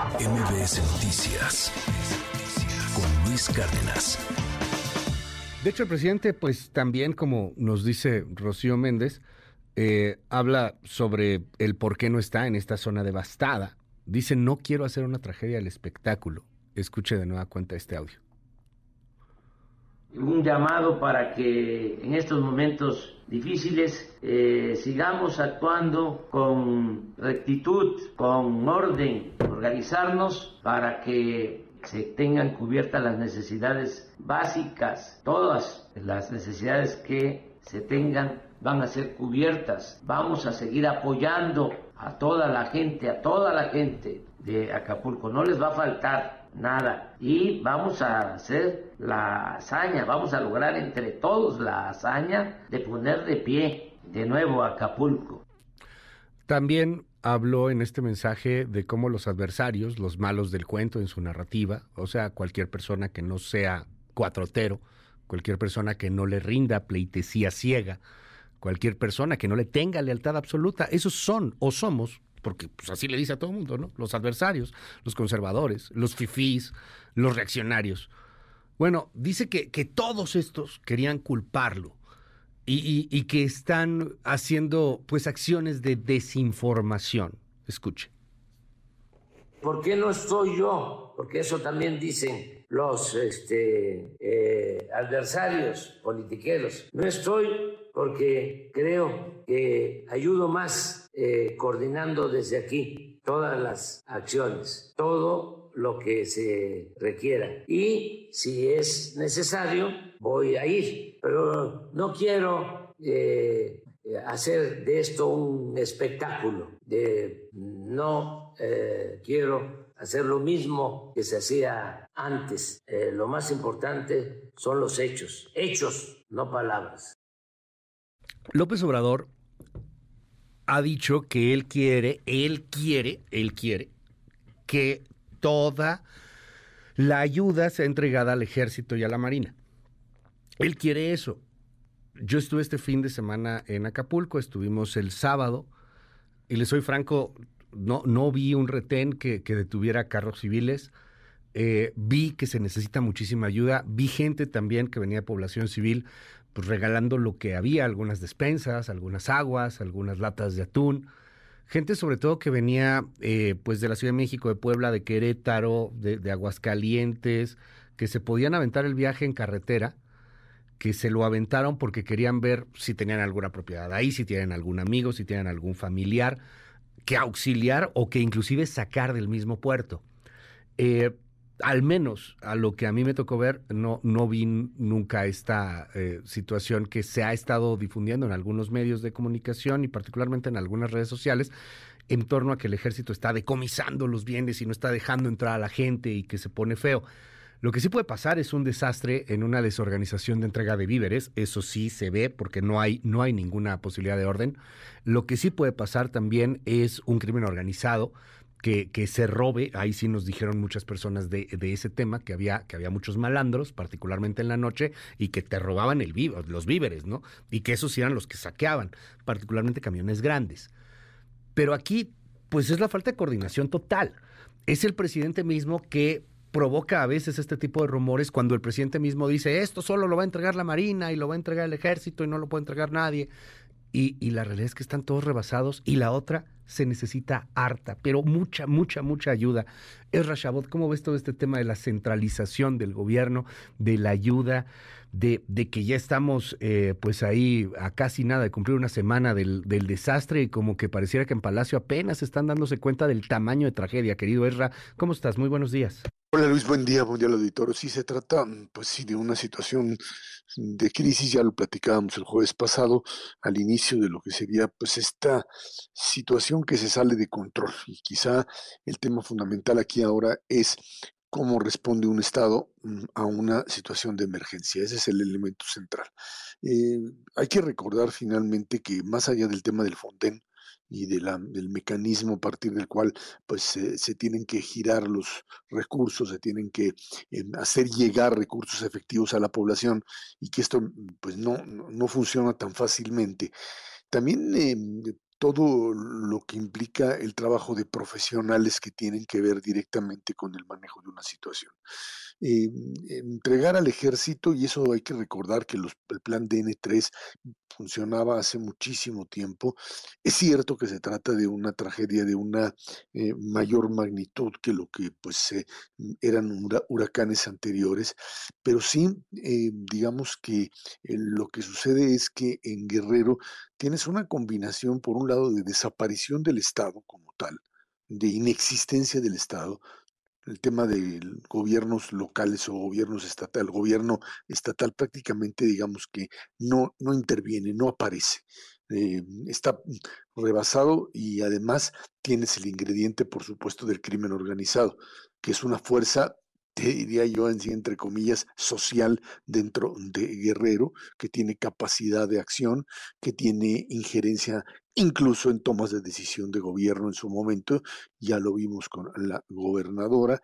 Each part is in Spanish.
MBS Noticias con Luis Cárdenas. De hecho, el presidente, pues también, como nos dice Rocío Méndez, eh, habla sobre el por qué no está en esta zona devastada. Dice, no quiero hacer una tragedia del espectáculo. Escuche de nueva cuenta este audio. Un llamado para que en estos momentos difíciles eh, sigamos actuando con rectitud, con orden, organizarnos para que se tengan cubiertas las necesidades básicas, todas las necesidades que se tengan van a ser cubiertas. Vamos a seguir apoyando a toda la gente, a toda la gente de Acapulco. No les va a faltar nada. Y vamos a hacer la hazaña, vamos a lograr entre todos la hazaña de poner de pie de nuevo Acapulco. También habló en este mensaje de cómo los adversarios, los malos del cuento en su narrativa, o sea, cualquier persona que no sea cuatrotero, cualquier persona que no le rinda pleitesía ciega, cualquier persona que no le tenga lealtad absoluta, esos son o somos, porque pues, así le dice a todo el mundo, ¿no? Los adversarios, los conservadores, los fifís, los reaccionarios. Bueno, dice que, que todos estos querían culparlo y, y, que están haciendo pues acciones de desinformación. Escuche. ¿Por qué no estoy yo? Porque eso también dicen los este, eh, adversarios politiqueros. No estoy porque creo que ayudo más eh, coordinando desde aquí todas las acciones, todo lo que se requiera. Y si es necesario, voy a ir, pero no quiero eh, hacer de esto un espectáculo, no eh, quiero hacer lo mismo que se hacía antes. lo más importante son los hechos, hechos, no palabras. López Obrador ha dicho que él quiere, él quiere, él quiere que toda la ayuda sea entregada al ejército y a la marina. Él quiere eso. Yo estuve este fin de semana en Acapulco, estuvimos el sábado, y le soy franco, no, no vi un retén que, detuviera carros civiles. Eh, vi que se necesita muchísima ayuda, vi gente también que venía de población civil pues regalando lo que había, algunas despensas, algunas aguas, algunas latas de atún. Gente sobre todo que venía eh, pues de la Ciudad de México, de Puebla, de Querétaro, de, Aguascalientes, que se podían aventar el viaje en carretera, que se lo aventaron porque querían ver si tenían alguna propiedad ahí, si tienen algún amigo, si tienen algún familiar, que auxiliar o que inclusive sacar del mismo puerto. Eh, al menos a lo que a mí me tocó ver, no, no vi nunca esta eh, situación que se ha estado difundiendo en algunos medios de comunicación y particularmente en algunas redes sociales en torno a que el ejército está decomisando los bienes y no está dejando entrar a la gente y que se pone feo. Lo que sí puede pasar es un desastre en una desorganización de entrega de víveres, eso sí se ve porque no hay, no hay ninguna posibilidad de orden. Lo que sí puede pasar también es un crimen organizado, que, se robe, ahí sí nos dijeron muchas personas de, ese tema, que había, que había muchos malandros, particularmente en la noche, y que te robaban el los víveres, ¿no? Y que esos eran los que saqueaban, particularmente camiones grandes. Pero aquí, pues es la falta de coordinación total. Es el presidente mismo que provoca a veces este tipo de rumores cuando el presidente mismo dice esto solo lo va a entregar la Marina y lo va a entregar el ejército y no lo puede entregar nadie. Y, y la realidad es que están todos rebasados. Y la otra, se necesita harta, pero mucha, mucha, mucha ayuda. Es Rashabot, ¿cómo ves todo este tema de la centralización del gobierno, de la ayuda, de, de que ya estamos eh, pues ahí a casi nada de cumplir una semana del, del, desastre y como que pareciera que en Palacio apenas están dándose cuenta del tamaño de tragedia. Querido Esra, ¿cómo estás? Muy buenos días. Hola Luis, buen día, buen día al auditorio. Sí, se trata, pues sí, de una situación de crisis, ya lo platicábamos el jueves pasado, al inicio de lo que sería pues esta situación que se sale de control. Y quizá el tema fundamental aquí ahora es cómo responde un Estado mm, a una situación de emergencia. Ese es el elemento central. Eh, hay que recordar finalmente que más allá del tema del Fonden, y del mecanismo a partir del cual pues se tienen que girar los recursos, se tienen que eh, hacer llegar recursos efectivos a la población y que esto pues no, no funciona tan fácilmente. También eh, todo lo que implica el trabajo de profesionales que tienen que ver directamente con el manejo de una situación. Eh, entregar al ejército, y eso hay que recordar que el plan DN3 funcionaba hace muchísimo tiempo, es cierto que se trata de una tragedia de una eh, mayor magnitud que lo que pues eran huracanes anteriores, pero sí, eh, digamos que lo que sucede es que en Guerrero tienes una combinación, por un lado, de desaparición del Estado como tal, de inexistencia del Estado, el tema de gobiernos locales o gobiernos estatal, el gobierno estatal prácticamente digamos que no, no interviene, no aparece. Eh, está rebasado y además tienes el ingrediente, por supuesto, del crimen organizado, que es una fuerza diría yo, en entre comillas, social dentro de Guerrero, que tiene capacidad de acción, que tiene injerencia incluso en tomas de decisión de gobierno en su momento, ya lo vimos con la gobernadora,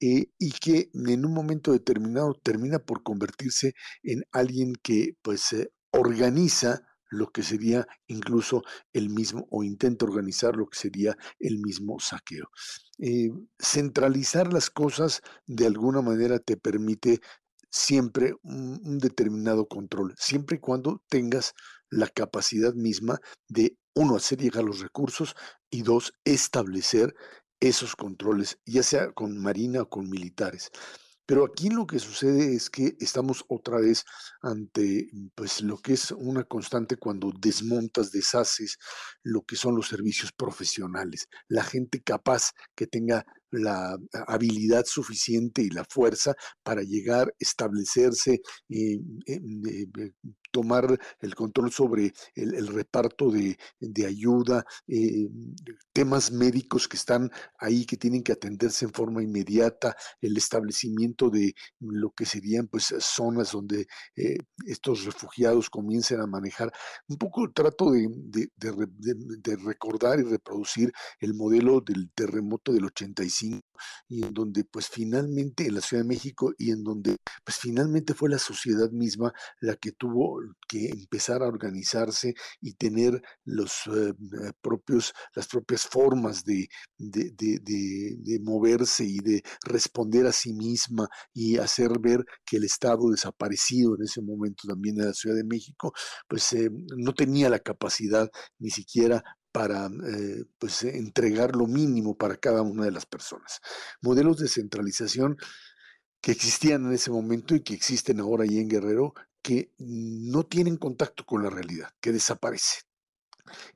eh, y que en un momento determinado termina por convertirse en alguien que pues eh, organiza lo que sería incluso el mismo, o intenta organizar lo que sería el mismo saqueo. Eh, centralizar las cosas de alguna manera te permite siempre un, determinado control, siempre y cuando tengas la capacidad misma de, uno, hacer llegar los recursos y dos, establecer esos controles, ya sea con marina o con militares. Pero aquí lo que sucede es que estamos otra vez ante pues lo que es una constante cuando desmontas, deshaces lo que son los servicios profesionales, la gente capaz que tenga la habilidad suficiente y la fuerza para llegar, establecerse, y eh, eh, tomar el control sobre el, reparto de, ayuda, eh, temas médicos que están ahí, que tienen que atenderse en forma inmediata, el establecimiento de lo que serían pues zonas donde estos refugiados comiencen a manejar. Un poco trato de, de recordar y reproducir el modelo del terremoto del 85 y en donde pues finalmente en la Ciudad de México y en donde pues finalmente fue la sociedad misma la que tuvo que empezar a organizarse y tener los eh, eh, propios, las propias formas de, de, de, moverse y de responder a sí misma y hacer ver que el Estado desaparecido en ese momento también en la Ciudad de México, pues eh, no tenía la capacidad ni siquiera para eh, pues, entregar lo mínimo para cada una de las personas. Modelos de centralización que existían en ese momento y que existen ahora y en Guerrero, que no tienen contacto con la realidad, que desaparecen.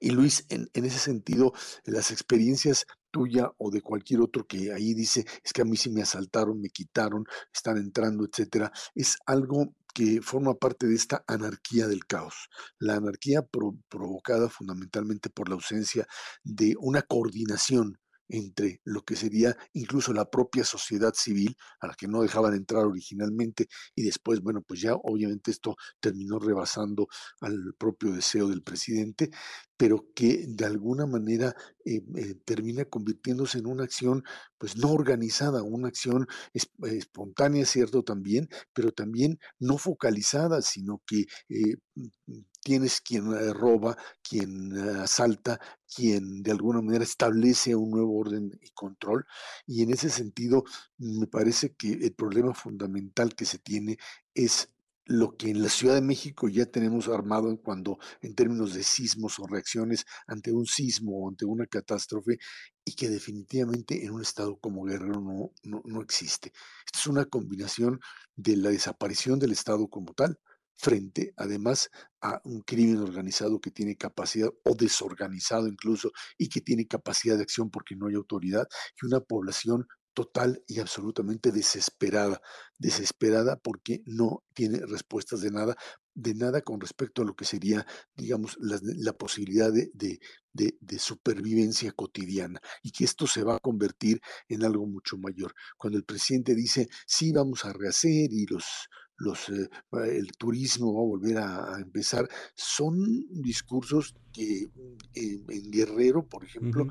Y Luis, en, en, ese sentido, las experiencias tuya o de cualquier otro que ahí dice, es que a mí sí me asaltaron, me quitaron, están entrando, etcétera, es algo que forma parte de esta anarquía del caos. La anarquía provocada fundamentalmente por la ausencia de una coordinación entre lo que sería incluso la propia sociedad civil, a la que no dejaban entrar originalmente, y después, bueno, pues ya obviamente esto terminó rebasando al propio deseo del presidente, pero que de alguna manera eh, eh, termina convirtiéndose en una acción pues no organizada, una acción espontánea, cierto también, pero también no focalizada, sino que eh, tienes quien roba, quien asalta, quien de alguna manera establece un nuevo orden y control. Y en ese sentido, me parece que el problema fundamental que se tiene es lo que en la Ciudad de México ya tenemos armado en cuando en términos de sismos o reacciones ante un sismo o ante una catástrofe y que definitivamente en un estado como Guerrero no, no, no existe. Esta es una combinación de la desaparición del estado como tal frente además a un crimen organizado que tiene capacidad o desorganizado incluso y que tiene capacidad de acción porque no hay autoridad y una población total y absolutamente desesperada, desesperada porque no tiene respuestas de nada, de nada con respecto a lo que sería, digamos, la, posibilidad de, de, supervivencia cotidiana y que esto se va a convertir en algo mucho mayor. Cuando el presidente dice, sí, vamos a rehacer y los los, eh, el turismo va a volver a, empezar. Son discursos que mm, en Guerrero, por ejemplo,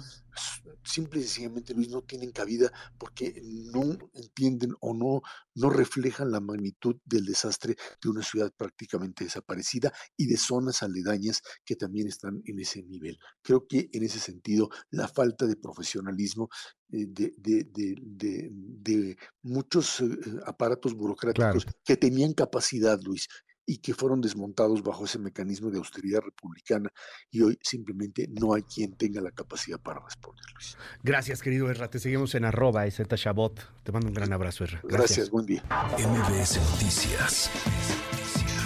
simple y sencillamente, Luis, no tienen cabida porque no entienden o no, no reflejan la magnitud del desastre de una ciudad prácticamente desaparecida y de zonas aledañas que también están en ese nivel. Creo que en ese sentido, la falta de profesionalismo eh, de, de, muchos eh, aparatos burocráticos que tenían capacidad, Luis, y que fueron desmontados bajo ese mecanismo de austeridad republicana y hoy simplemente no hay quien tenga la capacidad para responder, Luis. Gracias, querido Erra. Te seguimos en arroba Shabot. Te mando un gran abrazo, Erra. Gracias, Gracias buen día. MBS Noticias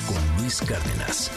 con Luis Cárdenas.